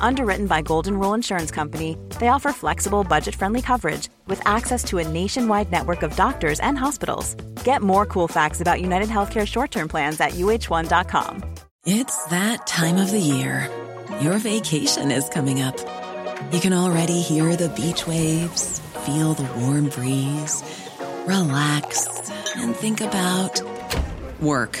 Underwritten by Golden Rule Insurance Company, they offer flexible, budget friendly coverage with access to a nationwide network of doctors and hospitals. Get more cool facts about United Healthcare short term plans at uh1.com. It's that time of the year. Your vacation is coming up. You can already hear the beach waves, feel the warm breeze relax, and think about work.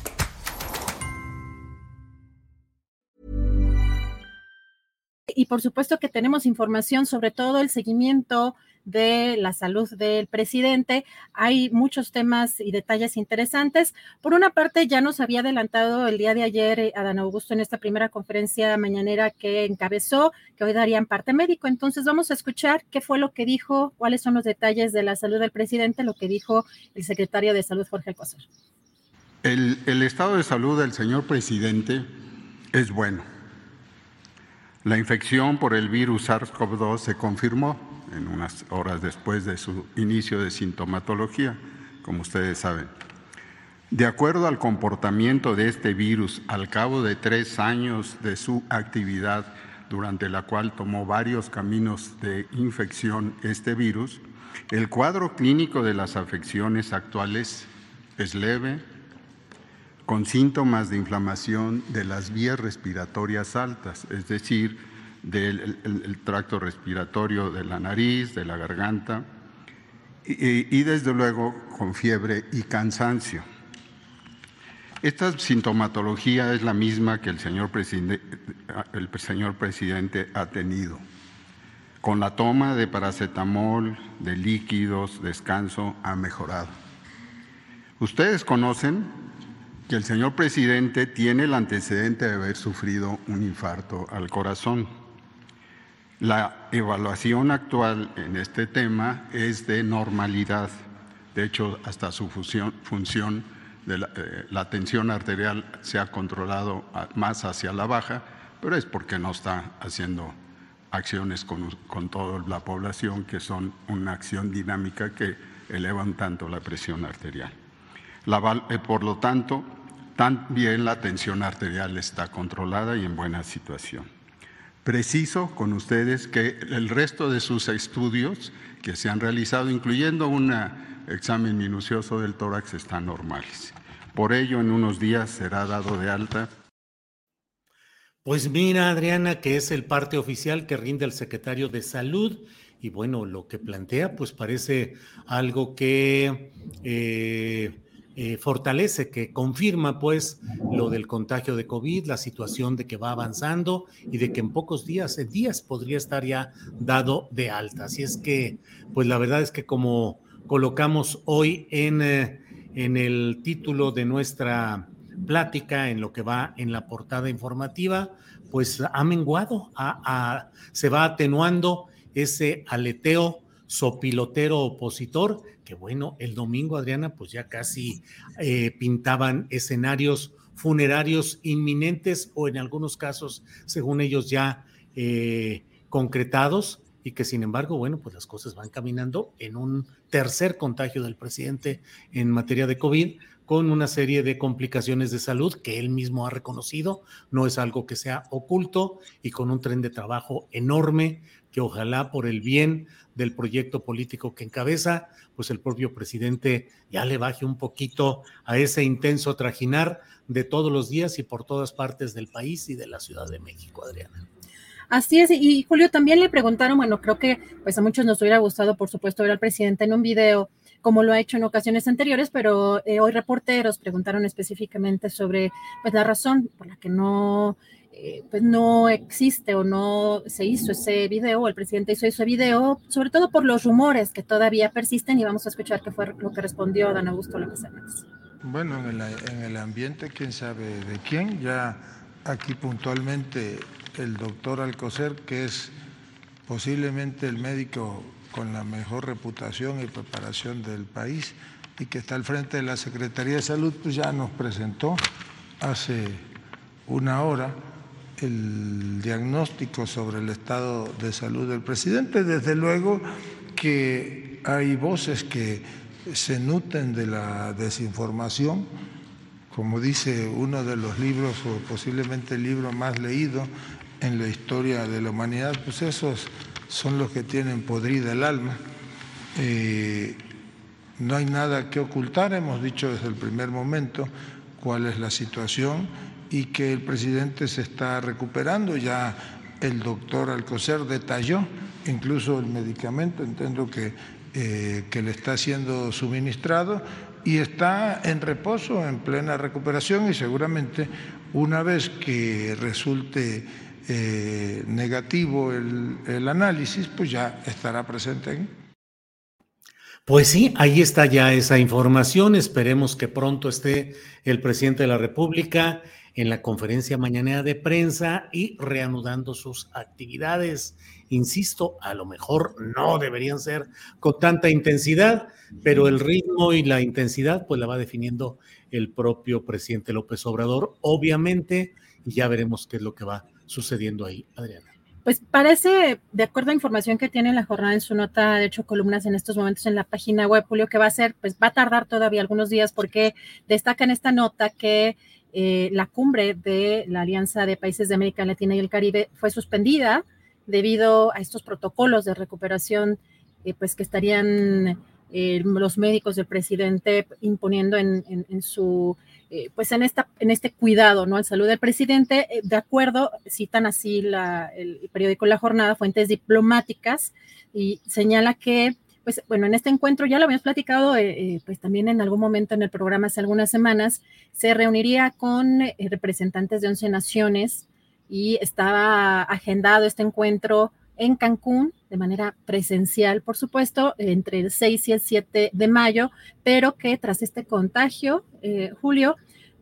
Y por supuesto que tenemos información sobre todo el seguimiento de la salud del presidente. Hay muchos temas y detalles interesantes. Por una parte, ya nos había adelantado el día de ayer eh, Adán Augusto en esta primera conferencia mañanera que encabezó, que hoy darían parte médico. Entonces, vamos a escuchar qué fue lo que dijo, cuáles son los detalles de la salud del presidente, lo que dijo el secretario de Salud, Jorge Alcocer. El, el estado de salud del señor presidente es bueno. La infección por el virus SARS-CoV-2 se confirmó en unas horas después de su inicio de sintomatología, como ustedes saben. De acuerdo al comportamiento de este virus al cabo de tres años de su actividad, durante la cual tomó varios caminos de infección este virus, el cuadro clínico de las afecciones actuales es leve, con síntomas de inflamación de las vías respiratorias altas, es decir, del tracto respiratorio de la nariz, de la garganta y, desde luego con fiebre y cansancio. Esta sintomatología es la misma que el señor, el señor presidente ha tenido. Con la toma de paracetamol, de líquidos, descanso, ha mejorado. Ustedes conocen que el señor presidente tiene el antecedente de haber sufrido un infarto al corazón. La evaluación actual en este tema es de normalidad. De hecho, hasta su función, de eh, la, tensión arterial se ha controlado más hacia la baja, pero es porque no está haciendo acciones con, toda la población que son una acción dinámica que elevan tanto la presión arterial. Eh, por lo tanto, también la tensión arterial está controlada y en buena situación. Preciso con ustedes que el resto de sus estudios que se han realizado, incluyendo un examen minucioso del tórax, están normales. Por ello, en unos días será dado de alta. Pues mira, Adriana, que es el parte oficial que rinde el secretario de Salud. Y bueno, lo que plantea, pues parece algo que eh, eh, fortalece, que confirma pues lo del contagio de COVID, la situación de que va avanzando y de que en pocos días, en días podría estar ya dado de alta. Así es que, pues la verdad es que como colocamos hoy en, eh, en el título de nuestra plática, en lo que va en la portada informativa, pues ha menguado, se va atenuando ese aleteo sopilotero opositor bueno, el domingo, Adriana, pues ya casi eh, pintaban escenarios funerarios inminentes o en algunos casos, según ellos, ya eh, concretados y que sin embargo, bueno, pues las cosas van caminando en un tercer contagio del presidente en materia de COVID con una serie de complicaciones de salud que él mismo ha reconocido, no es algo que sea oculto y con un tren de trabajo enorme que ojalá por el bien del proyecto político que encabeza, pues el propio presidente ya le baje un poquito a ese intenso trajinar de todos los días y por todas partes del país y de la Ciudad de México, Adriana. Así es, y Julio también le preguntaron, bueno, creo que pues a muchos nos hubiera gustado, por supuesto, ver al presidente en un video, como lo ha hecho en ocasiones anteriores, pero eh, hoy reporteros preguntaron específicamente sobre pues la razón por la que no eh, pues no existe o no se hizo ese video, o el presidente hizo ese video, sobre todo por los rumores que todavía persisten y vamos a escuchar qué fue lo que respondió don Augusto López Hernández. Bueno, en el, en el ambiente, quién sabe de quién, ya aquí puntualmente el doctor Alcocer, que es posiblemente el médico con la mejor reputación y preparación del país y que está al frente de la Secretaría de Salud, pues ya nos presentó hace una hora el diagnóstico sobre el estado de salud del presidente. Desde luego que hay voces que se nutren de la desinformación, como dice uno de los libros o posiblemente el libro más leído en la historia de la humanidad, pues esos son los que tienen podrida el alma. Eh, no hay nada que ocultar, hemos dicho desde el primer momento cuál es la situación y que el presidente se está recuperando. Ya el doctor Alcocer detalló incluso el medicamento, entiendo que, eh, que le está siendo suministrado y está en reposo, en plena recuperación y seguramente una vez que resulte eh, negativo el, el, análisis, pues ya estará presente en pues sí, ahí está ya esa información. Esperemos que pronto esté el presidente de la República en la conferencia mañanera de prensa y reanudando sus actividades. Insisto, a lo mejor no deberían ser con tanta intensidad, pero el ritmo y la intensidad pues la va definiendo el propio presidente López Obrador, obviamente, y ya veremos qué es lo que va sucediendo ahí, Adriana. Pues parece, de acuerdo a información que tiene la jornada en su nota, de hecho, columnas en estos momentos en la página web, Julio, que va a ser, pues va a tardar todavía algunos días porque destaca en esta nota que eh, la cumbre de la Alianza de Países de América Latina y el Caribe fue suspendida debido a estos protocolos de recuperación, eh, pues que estarían eh, los médicos del presidente imponiendo en, su, pues en, esta, en este cuidado, ¿no? Al salud del presidente, de acuerdo, citan así el periódico La Jornada, fuentes diplomáticas, y señala que, pues bueno, en este encuentro ya lo habíamos platicado, pues también en algún momento en el programa hace algunas semanas, se reuniría con representantes de 11 naciones y estaba agendado este encuentro en Cancún de manera presencial, por supuesto, entre el 6 y el 7 de mayo, pero que tras este contagio, eh, Julio,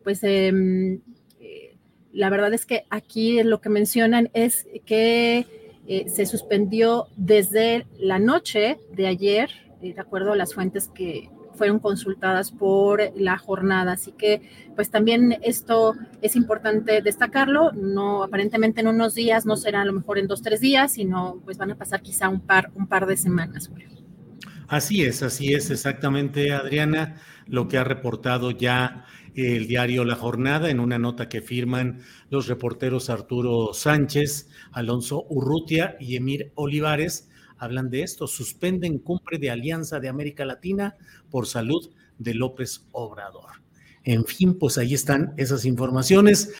pues em, eh, la verdad es que aquí lo que mencionan es que eh, se suspendió desde la noche de ayer, de acuerdo a las fuentes que, fueron consultadas por la jornada. Así que, pues también esto es importante destacarlo. No, aparentemente en unos días, no será a lo mejor en dos, tres días, sino pues van a pasar quizá un par, un par de semanas. Así es, así es exactamente, Adriana, lo que ha reportado ya el diario La Jornada en una nota que firman los reporteros Arturo Sánchez, Alonso Urrutia y Emir Olivares hablan de esto, suspenden cumbre de Alianza de América Latina por salud de López Obrador. En fin, pues ahí están esas informaciones.